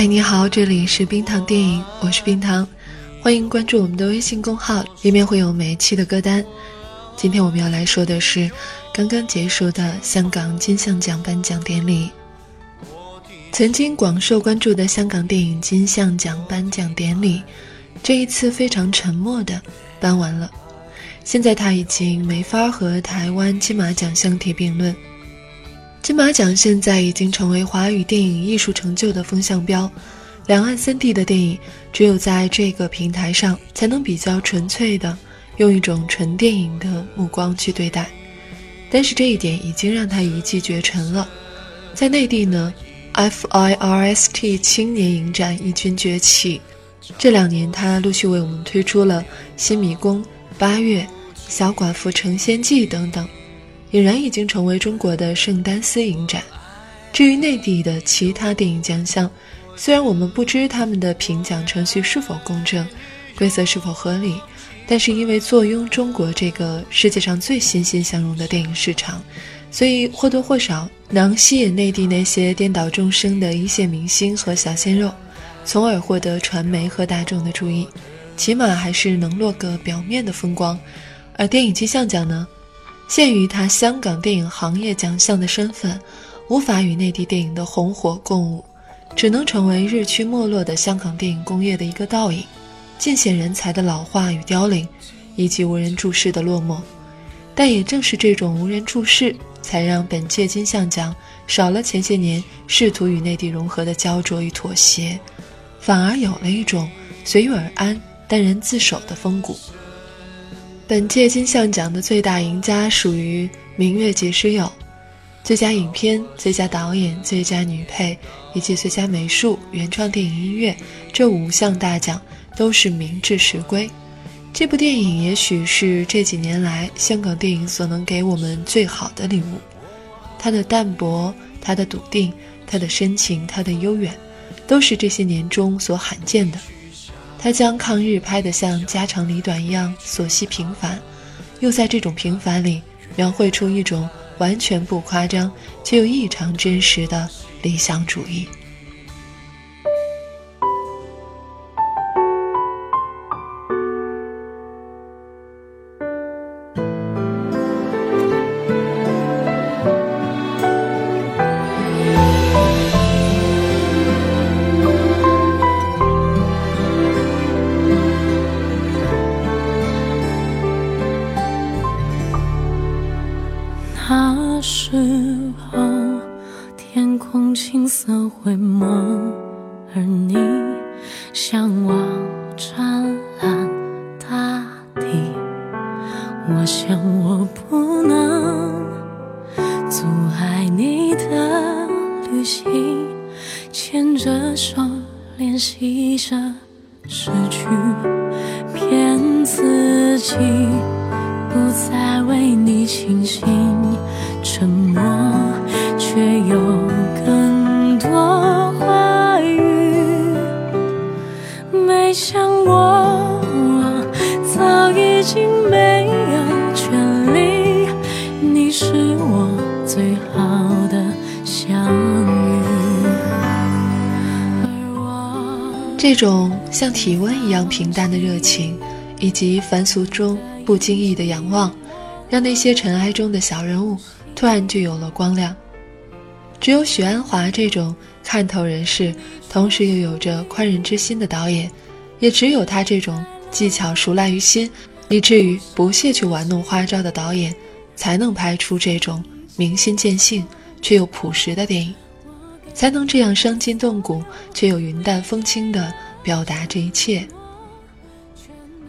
嗨，你好，这里是冰糖电影，我是冰糖，欢迎关注我们的微信公号，里面会有每一期的歌单。今天我们要来说的是刚刚结束的香港金像奖颁奖典礼。曾经广受关注的香港电影金像奖颁奖典礼，这一次非常沉默的颁完了。现在他已经没法和台湾金马奖相提并论。金马奖现在已经成为华语电影艺术成就的风向标，两岸三地的电影只有在这个平台上才能比较纯粹的用一种纯电影的目光去对待，但是这一点已经让他一骑绝尘了。在内地呢，FIRST 青年影展异军崛起，这两年他陆续为我们推出了《新迷宫》《八月》《小寡妇成仙记》等等。俨然已经成为中国的圣丹斯影展。至于内地的其他电影奖项，虽然我们不知他们的评奖程序是否公正，规则是否合理，但是因为坐拥中国这个世界上最欣欣向荣的电影市场，所以或多或少能吸引内地那些颠倒众生的一线明星和小鲜肉，从而获得传媒和大众的注意，起码还是能落个表面的风光。而电影金像奖呢？鉴于他香港电影行业奖项的身份，无法与内地电影的红火共舞，只能成为日趋没落的香港电影工业的一个倒影，尽显人才的老化与凋零，以及无人注视的落寞。但也正是这种无人注视，才让本届金像奖少了前些年试图与内地融合的焦灼与妥协，反而有了一种随遇而安、淡然自守的风骨。本届金像奖的最大赢家属于《明月几时有》，最佳影片、最佳导演、最佳女配以及最佳美术、原创电影音乐这五项大奖都是名至实归。这部电影也许是这几年来香港电影所能给我们最好的礼物。它的淡泊，它的笃定，它的深情，它的悠远，都是这些年中所罕见的。他将抗日拍得像家长里短一样琐细平凡，又在这种平凡里描绘出一种完全不夸张却又异常真实的理想主义。那时候，天空青色灰蒙，而你向往湛蓝大地。我想我不能阻碍你的旅行，牵着手练习着失去骗自己。不再为你倾心沉默却有更多话语没想过我早已经没有权利你是我最好的相遇而我这种像体温一样平淡的热情以及凡俗中不经意的仰望，让那些尘埃中的小人物突然就有了光亮。只有许鞍华这种看透人世，同时又有着宽仁之心的导演，也只有他这种技巧熟烂于心，以至于不屑去玩弄花招的导演，才能拍出这种明心见性却又朴实的电影，才能这样伤筋动骨却又云淡风轻地表达这一切。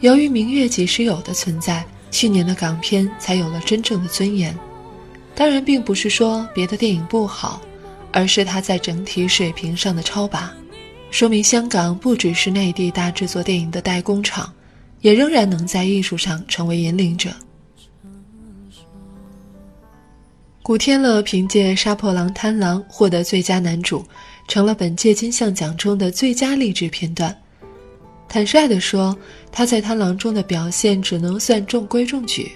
由于《明月几时有》的存在，去年的港片才有了真正的尊严。当然，并不是说别的电影不好，而是它在整体水平上的超拔，说明香港不只是内地大制作电影的代工厂，也仍然能在艺术上成为引领者。古天乐凭借《杀破狼·贪狼》获得最佳男主，成了本届金像奖中的最佳励志片段。坦率地说，他在《贪狼》中的表现只能算中规中矩。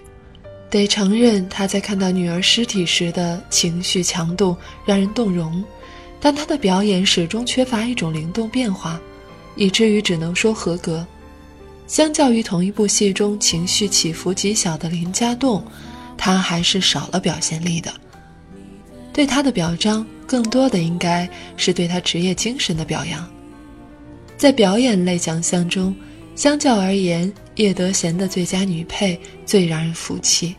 得承认，他在看到女儿尸体时的情绪强度让人动容，但他的表演始终缺乏一种灵动变化，以至于只能说合格。相较于同一部戏中情绪起伏极小的林家栋，他还是少了表现力的。对他的表彰，更多的应该是对他职业精神的表扬。在表演类奖项中，相较而言，叶德娴的最佳女配最让人服气。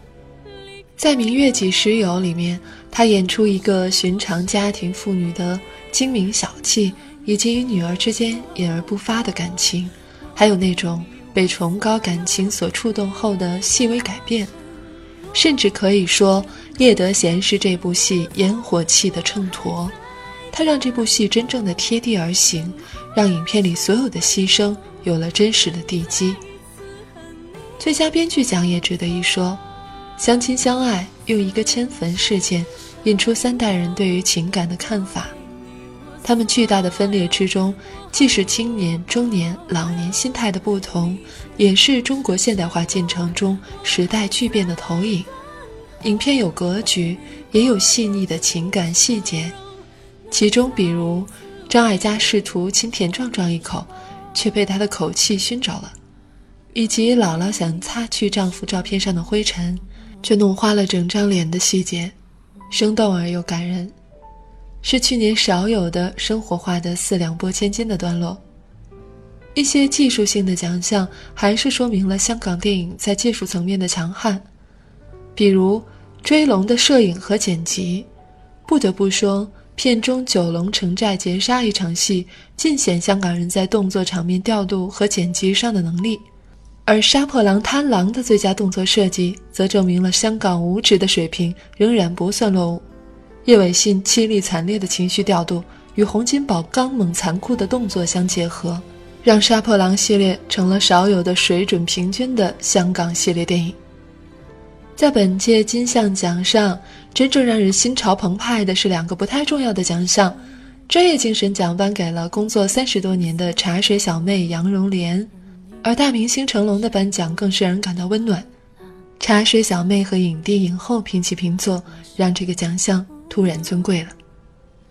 在《明月几时有》里面，她演出一个寻常家庭妇女的精明小气，以及与女儿之间隐而不发的感情，还有那种被崇高感情所触动后的细微改变。甚至可以说，叶德娴是这部戏烟火气的衬托，他让这部戏真正的贴地而行。让影片里所有的牺牲有了真实的地基。最佳编剧奖也值得一说，相亲相爱用一个迁坟事件引出三代人对于情感的看法，他们巨大的分裂之中，既是青年、中年、老年心态的不同，也是中国现代化进程中时代巨变的投影。影片有格局，也有细腻的情感细节，其中比如。张艾嘉试图亲舔壮壮一口，却被他的口气熏着了；以及姥姥想擦去丈夫照片上的灰尘，却弄花了整张脸的细节，生动而又感人，是去年少有的生活化的四两拨千斤的段落。一些技术性的奖项还是说明了香港电影在技术层面的强悍，比如《追龙》的摄影和剪辑，不得不说。片中九龙城寨劫杀一场戏，尽显香港人在动作场面调度和剪辑上的能力；而《杀破狼·贪狼》的最佳动作设计，则证明了香港武指的水平仍然不算落伍。叶伟信凄厉惨烈的情绪调度与洪金宝刚猛残酷的动作相结合，让《杀破狼》系列成了少有的水准平均的香港系列电影。在本届金像奖上，真正让人心潮澎湃的是两个不太重要的奖项：专业精神奖颁给了工作三十多年的茶水小妹杨荣莲，而大明星成龙的颁奖更是让人感到温暖。茶水小妹和影帝影后平起平坐，让这个奖项突然尊贵了。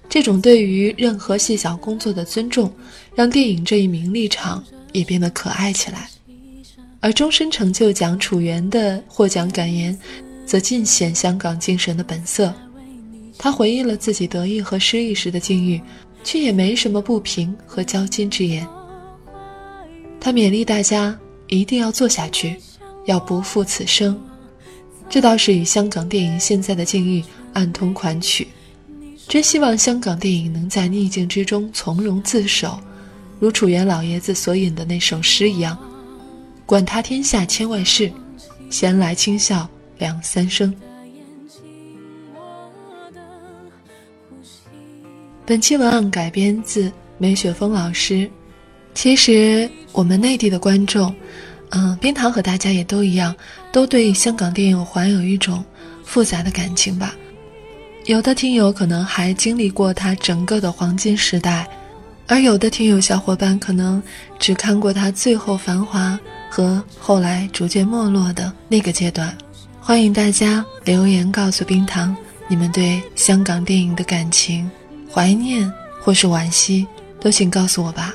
这种对于任何细小工作的尊重，让电影这一名利场也变得可爱起来。而终身成就奖楚原的获奖感言，则尽显香港精神的本色。他回忆了自己得意和失意时的境遇，却也没什么不平和交金之言。他勉励大家一定要做下去，要不负此生。这倒是与香港电影现在的境遇暗通款曲。真希望香港电影能在逆境之中从容自守，如楚原老爷子所引的那首诗一样。管他天下千万事，闲来轻笑两三声。本期文案改编自梅雪峰老师。其实我们内地的观众，嗯，冰糖和大家也都一样，都对香港电影怀有一种复杂的感情吧。有的听友可能还经历过它整个的黄金时代，而有的听友小伙伴可能只看过它最后繁华。和后来逐渐没落的那个阶段，欢迎大家留言告诉冰糖你们对香港电影的感情、怀念或是惋惜，都请告诉我吧。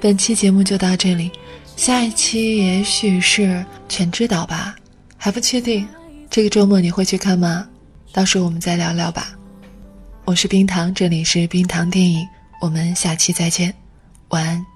本期节目就到这里，下一期也许是《全知道》吧，还不确定。这个周末你会去看吗？到时候我们再聊聊吧。我是冰糖，这里是冰糖电影，我们下期再见，晚安。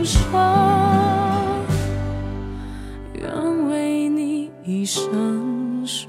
成熟，愿为你一生守。